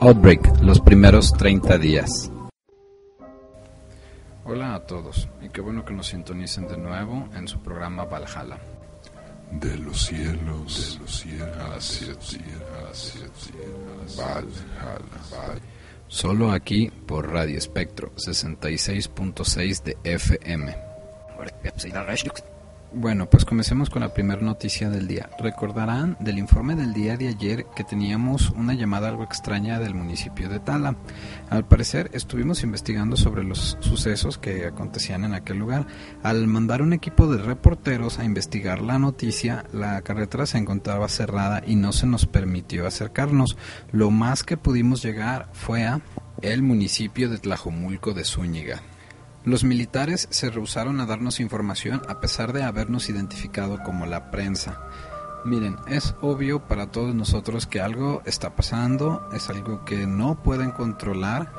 Outbreak, los primeros 30 días. Hola a todos, y qué bueno que nos sintonicen de nuevo en su programa Valhalla. De los cielos, de los cielos, Valhalla, Solo aquí por Radio Espectro 66.6 de FM. Bueno, pues comencemos con la primera noticia del día. Recordarán del informe del día de ayer que teníamos una llamada algo extraña del municipio de Tala. Al parecer estuvimos investigando sobre los sucesos que acontecían en aquel lugar. Al mandar un equipo de reporteros a investigar la noticia, la carretera se encontraba cerrada y no se nos permitió acercarnos. Lo más que pudimos llegar fue a el municipio de Tlajomulco de Zúñiga. Los militares se rehusaron a darnos información a pesar de habernos identificado como la prensa. Miren, es obvio para todos nosotros que algo está pasando, es algo que no pueden controlar,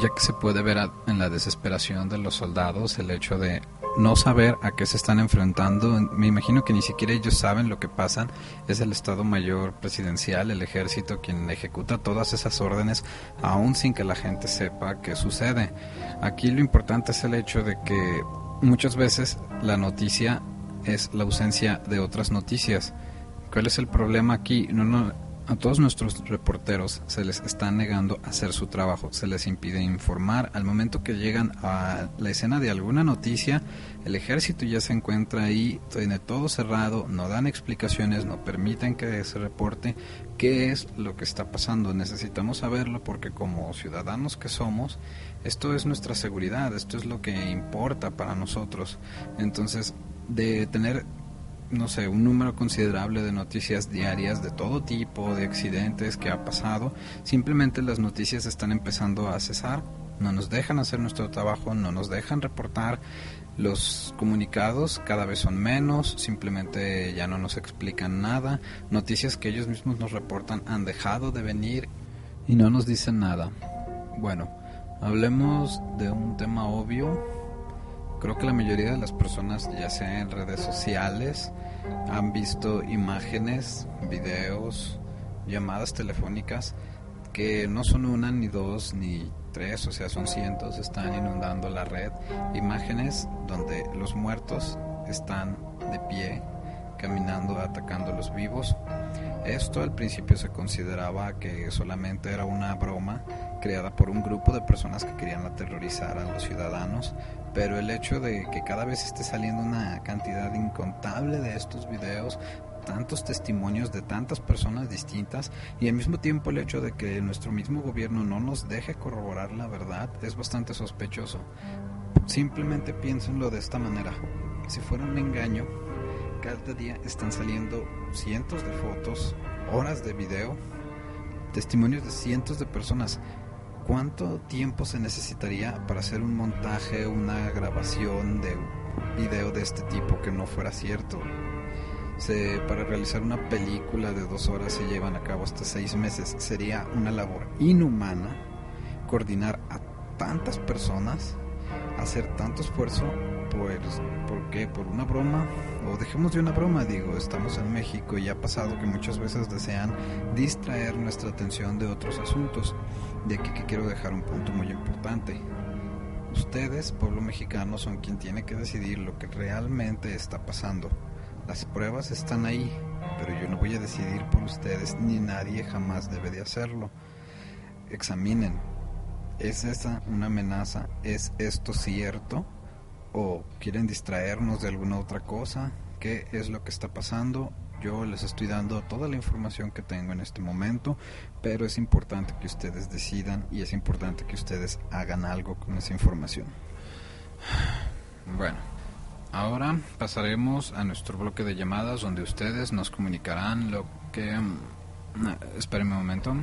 ya que se puede ver en la desesperación de los soldados el hecho de no saber a qué se están enfrentando. Me imagino que ni siquiera ellos saben lo que pasan. Es el Estado Mayor Presidencial, el ejército, quien ejecuta todas esas órdenes, aún sin que la gente sepa qué sucede. Aquí lo importante es el hecho de que muchas veces la noticia es la ausencia de otras noticias. ¿Cuál es el problema aquí? No, no, a todos nuestros reporteros se les está negando hacer su trabajo, se les impide informar. Al momento que llegan a la escena de alguna noticia, el ejército ya se encuentra ahí, tiene todo cerrado, no dan explicaciones, no permiten que se reporte qué es lo que está pasando. Necesitamos saberlo porque como ciudadanos que somos, esto es nuestra seguridad, esto es lo que importa para nosotros. Entonces, de tener no sé, un número considerable de noticias diarias de todo tipo, de accidentes que ha pasado. Simplemente las noticias están empezando a cesar, no nos dejan hacer nuestro trabajo, no nos dejan reportar. Los comunicados cada vez son menos, simplemente ya no nos explican nada. Noticias que ellos mismos nos reportan han dejado de venir y no nos dicen nada. Bueno, hablemos de un tema obvio creo que la mayoría de las personas, ya sea en redes sociales, han visto imágenes, videos, llamadas telefónicas que no son una, ni dos, ni tres, o sea, son cientos, están inundando la red. Imágenes donde los muertos están de pie, caminando, atacando a los vivos. Esto al principio se consideraba que solamente era una broma creada por un grupo de personas que querían aterrorizar a los ciudadanos, pero el hecho de que cada vez esté saliendo una cantidad incontable de estos videos, tantos testimonios de tantas personas distintas y al mismo tiempo el hecho de que nuestro mismo gobierno no nos deje corroborar la verdad es bastante sospechoso. Simplemente piénsenlo de esta manera. Si fuera un engaño, cada día están saliendo cientos de fotos, horas de video, testimonios de cientos de personas ¿cuánto tiempo se necesitaría para hacer un montaje, una grabación de video de este tipo que no fuera cierto? Se, para realizar una película de dos horas se llevan a cabo hasta seis meses. Sería una labor inhumana coordinar a tantas personas, hacer tanto esfuerzo Pues, ¿por qué? ¿Por una broma? O dejemos de una broma, digo, estamos en México y ha pasado que muchas veces desean distraer nuestra atención de otros asuntos. De aquí que quiero dejar un punto muy importante. Ustedes, pueblo mexicano, son quien tiene que decidir lo que realmente está pasando. Las pruebas están ahí, pero yo no voy a decidir por ustedes ni nadie jamás debe de hacerlo. Examinen, ¿es esa una amenaza? ¿Es esto cierto? ¿O quieren distraernos de alguna otra cosa? ¿Qué es lo que está pasando? Yo les estoy dando toda la información que tengo en este momento, pero es importante que ustedes decidan y es importante que ustedes hagan algo con esa información. Bueno, ahora pasaremos a nuestro bloque de llamadas donde ustedes nos comunicarán lo que... Mm, espérenme un momento.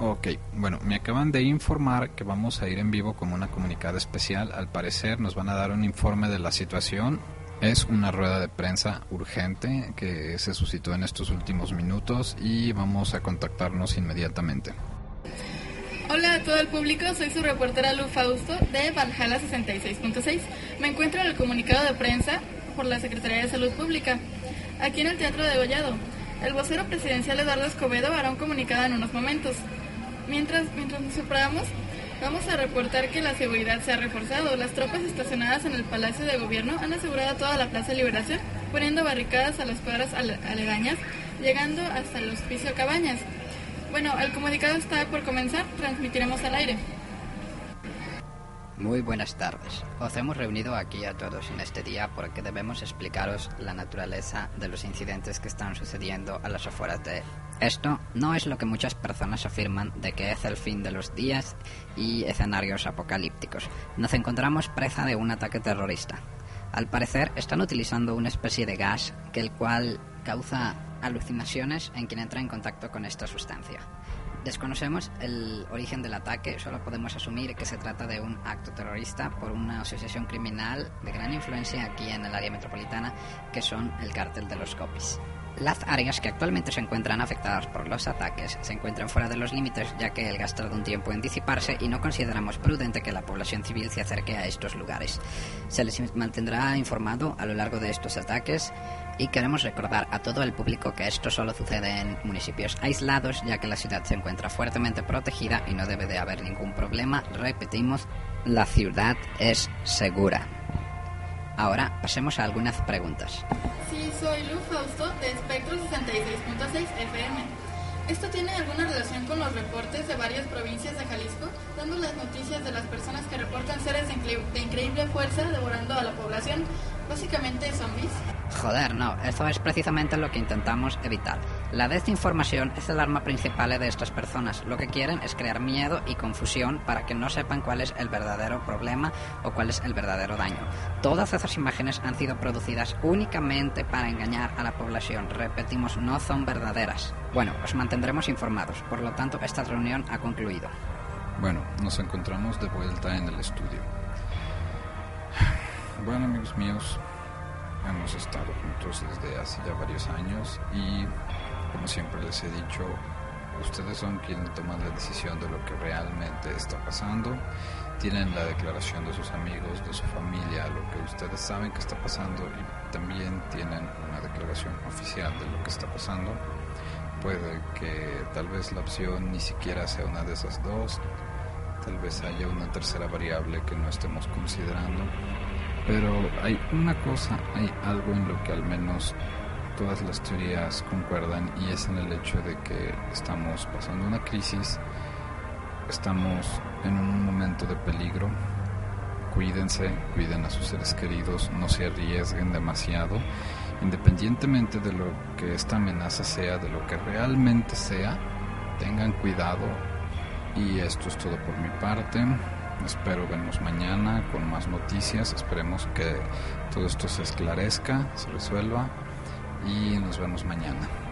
Ok, bueno, me acaban de informar que vamos a ir en vivo con una comunicada especial. Al parecer nos van a dar un informe de la situación. Es una rueda de prensa urgente que se suscitó en estos últimos minutos y vamos a contactarnos inmediatamente. Hola a todo el público, soy su reportera Lu Fausto de Valhalla 66.6. Me encuentro en el comunicado de prensa por la Secretaría de Salud Pública, aquí en el Teatro de Gollado. El vocero presidencial Eduardo Escobedo hará un comunicado en unos momentos. Mientras, mientras nos separamos, vamos a reportar que la seguridad se ha reforzado. Las tropas estacionadas en el Palacio de Gobierno han asegurado toda la Plaza de Liberación, poniendo barricadas a las cuadras aledañas, llegando hasta el hospicio Cabañas. Bueno, el comunicado está por comenzar, transmitiremos al aire. Muy buenas tardes. Os hemos reunido aquí a todos en este día porque debemos explicaros la naturaleza de los incidentes que están sucediendo a las afueras de esto no es lo que muchas personas afirman de que es el fin de los días y escenarios apocalípticos. Nos encontramos presa de un ataque terrorista. Al parecer están utilizando una especie de gas que el cual causa alucinaciones en quien entra en contacto con esta sustancia. Desconocemos el origen del ataque, solo podemos asumir que se trata de un acto terrorista por una asociación criminal de gran influencia aquí en el área metropolitana, que son el cártel de los Copis. Las áreas que actualmente se encuentran afectadas por los ataques se encuentran fuera de los límites ya que el gastar un tiempo en disiparse y no consideramos prudente que la población civil se acerque a estos lugares. Se les mantendrá informado a lo largo de estos ataques y queremos recordar a todo el público que esto solo sucede en municipios aislados ya que la ciudad se encuentra fuertemente protegida y no debe de haber ningún problema. Repetimos, la ciudad es segura. Ahora pasemos a algunas preguntas. Sí, soy Lu Fausto de Espectro 66.6 FM. ¿Esto tiene alguna relación con los reportes de varias provincias de Jalisco, dando las noticias de las personas que reportan seres de, increíble fuerza devorando a la población, básicamente zombies? Joder, no, eso es precisamente lo que intentamos evitar. La desinformación es el arma principal de estas personas. Lo que quieren es crear miedo y confusión para que no sepan cuál es el verdadero problema o cuál es el verdadero daño. Todas esas imágenes han sido producidas únicamente para engañar a la población. Repetimos, no son verdaderas. Bueno, os mantendremos informados. Por lo tanto, esta reunión ha concluido. Bueno, nos encontramos de vuelta en el estudio. Bueno, amigos míos, hemos estado juntos desde hace ya varios años y como siempre les he dicho, ustedes son quienes toman la decisión de lo que realmente está pasando, tienen la declaración de sus amigos, de su familia, lo que ustedes saben que está pasando y también tienen una declaración oficial de lo que está pasando. Puede que tal vez la opción ni siquiera sea una de esas dos, tal vez haya una tercera variable que no estemos considerando pero hay una cosa, hay algo en lo que al menos todas las teorías concuerdan y es en el hecho de que estamos pasando una crisis, estamos en un momento de peligro. Cuídense, cuiden a sus seres queridos, no se arriesguen demasiado, independientemente de lo que esta amenaza sea, de lo que realmente sea, tengan cuidado y esto es todo por mi parte. Espero vernos mañana con más noticias. Esperemos que todo esto se esclarezca, se resuelva y nos vemos mañana.